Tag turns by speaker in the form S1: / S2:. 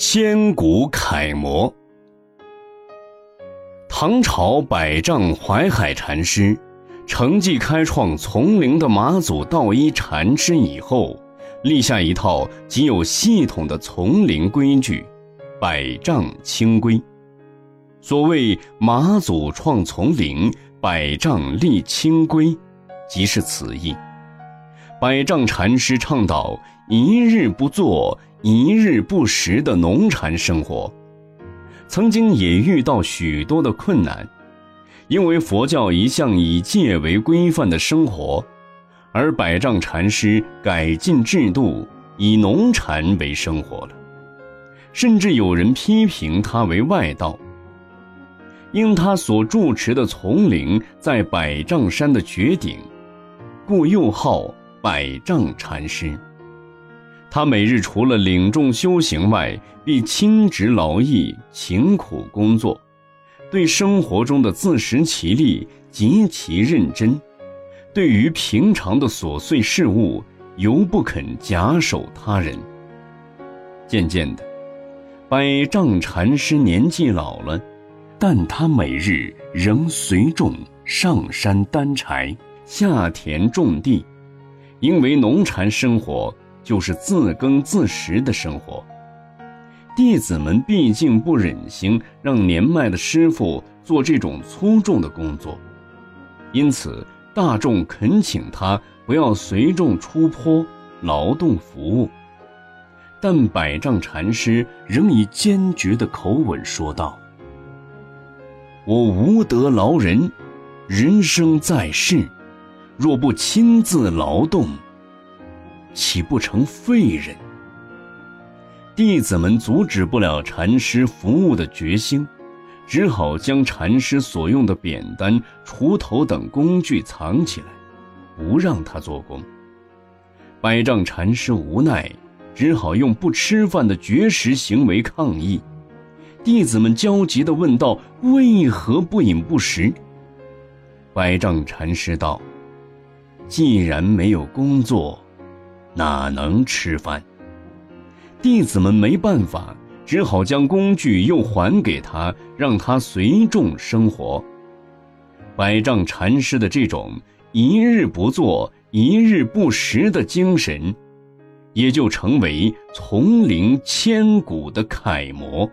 S1: 千古楷模。唐朝百丈怀海禅师，承继开创丛林的马祖道一禅师以后，立下一套极有系统的丛林规矩——百丈清规。所谓“马祖创丛林，百丈立清规”，即是此意。百丈禅师倡导一日不做。一日不食的农禅生活，曾经也遇到许多的困难，因为佛教一向以戒为规范的生活，而百丈禅师改进制度，以农禅为生活了，甚至有人批评他为外道。因他所住持的丛林在百丈山的绝顶，故又号百丈禅师。他每日除了领众修行外，必亲职劳役、勤苦工作，对生活中的自食其力极其认真。对于平常的琐碎事物，犹不肯假手他人。渐渐的，百丈禅师年纪老了，但他每日仍随众上山担柴、下田种地，因为农禅生活。就是自耕自食的生活。弟子们毕竟不忍心让年迈的师傅做这种粗重的工作，因此大众恳请他不要随众出坡劳动服务。但百丈禅师仍以坚决的口吻说道：“我无德劳人，人生在世，若不亲自劳动。”岂不成废人？弟子们阻止不了禅师服务的决心，只好将禅师所用的扁担、锄头等工具藏起来，不让他做工。百丈禅师无奈，只好用不吃饭的绝食行为抗议。弟子们焦急地问道：“为何不饮不食？”百丈禅师道：“既然没有工作。”哪能吃饭？弟子们没办法，只好将工具又还给他，让他随众生活。百丈禅师的这种一日不做、一日不食的精神，也就成为丛林千古的楷模。